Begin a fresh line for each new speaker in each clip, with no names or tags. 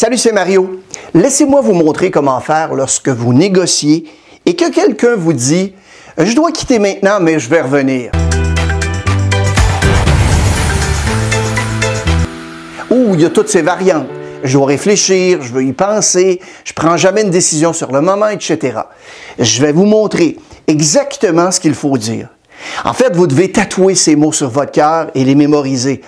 Salut, c'est Mario. Laissez-moi vous montrer comment faire lorsque vous négociez et que quelqu'un vous dit Je dois quitter maintenant, mais je vais revenir. Ou il y a toutes ces variantes. Je dois réfléchir, je veux y penser, je prends jamais une décision sur le moment, etc. Je vais vous montrer exactement ce qu'il faut dire. En fait, vous devez tatouer ces mots sur votre cœur et les mémoriser.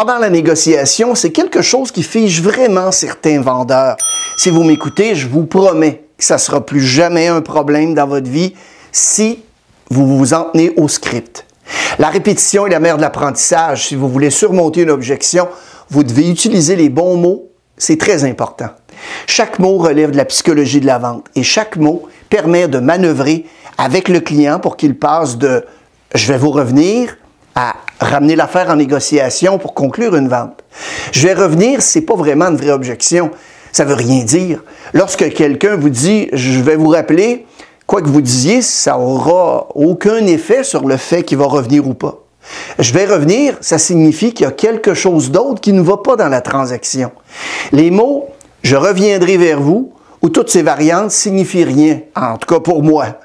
Pendant la négociation, c'est quelque chose qui fige vraiment certains vendeurs. Si vous m'écoutez, je vous promets que ça ne sera plus jamais un problème dans votre vie si vous vous en tenez au script. La répétition est la mère de l'apprentissage. Si vous voulez surmonter une objection, vous devez utiliser les bons mots. C'est très important. Chaque mot relève de la psychologie de la vente et chaque mot permet de manœuvrer avec le client pour qu'il passe de je vais vous revenir à ramener l'affaire en négociation pour conclure une vente. Je vais revenir, c'est pas vraiment une vraie objection. Ça veut rien dire. Lorsque quelqu'un vous dit je vais vous rappeler, quoi que vous disiez, ça aura aucun effet sur le fait qu'il va revenir ou pas. Je vais revenir, ça signifie qu'il y a quelque chose d'autre qui ne va pas dans la transaction. Les mots je reviendrai vers vous ou toutes ces variantes signifient rien, en tout cas pour moi.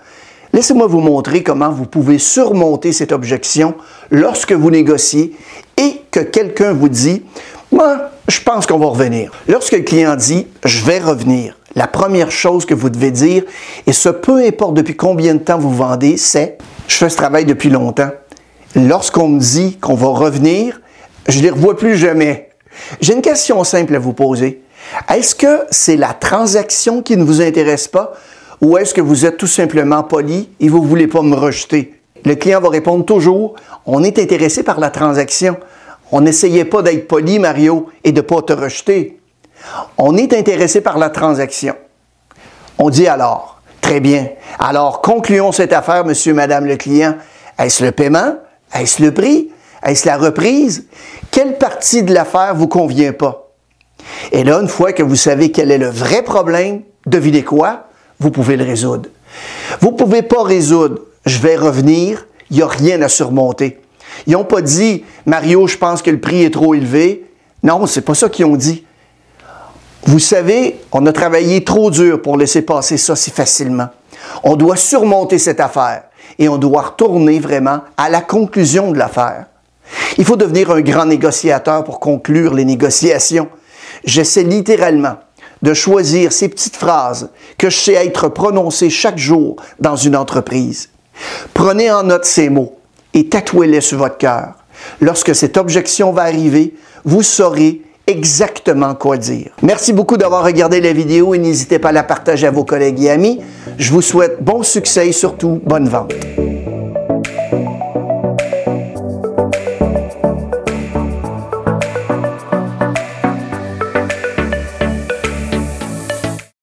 Laissez-moi vous montrer comment vous pouvez surmonter cette objection lorsque vous négociez et que quelqu'un vous dit Moi, je pense qu'on va revenir. Lorsque le client dit Je vais revenir, la première chose que vous devez dire, et ce peu importe depuis combien de temps vous vendez, c'est Je fais ce travail depuis longtemps. Lorsqu'on me dit qu'on va revenir, je ne les revois plus jamais. J'ai une question simple à vous poser. Est-ce que c'est la transaction qui ne vous intéresse pas ou est-ce que vous êtes tout simplement poli et vous ne voulez pas me rejeter? Le client va répondre toujours, on est intéressé par la transaction. On n'essayait pas d'être poli, Mario, et de ne pas te rejeter. On est intéressé par la transaction. On dit alors, très bien, alors concluons cette affaire, monsieur, madame le client. Est-ce le paiement? Est-ce le prix? Est-ce la reprise? Quelle partie de l'affaire vous convient pas? Et là, une fois que vous savez quel est le vrai problème, devinez quoi? Vous pouvez le résoudre. Vous ne pouvez pas résoudre, je vais revenir, il n'y a rien à surmonter. Ils n'ont pas dit, Mario, je pense que le prix est trop élevé. Non, c'est pas ça qu'ils ont dit. Vous savez, on a travaillé trop dur pour laisser passer ça si facilement. On doit surmonter cette affaire et on doit retourner vraiment à la conclusion de l'affaire. Il faut devenir un grand négociateur pour conclure les négociations. J'essaie littéralement de choisir ces petites phrases que je sais être prononcées chaque jour dans une entreprise. Prenez en note ces mots et tatouez-les sur votre cœur. Lorsque cette objection va arriver, vous saurez exactement quoi dire. Merci beaucoup d'avoir regardé la vidéo et n'hésitez pas à la partager à vos collègues et amis. Je vous souhaite bon succès et surtout bonne vente.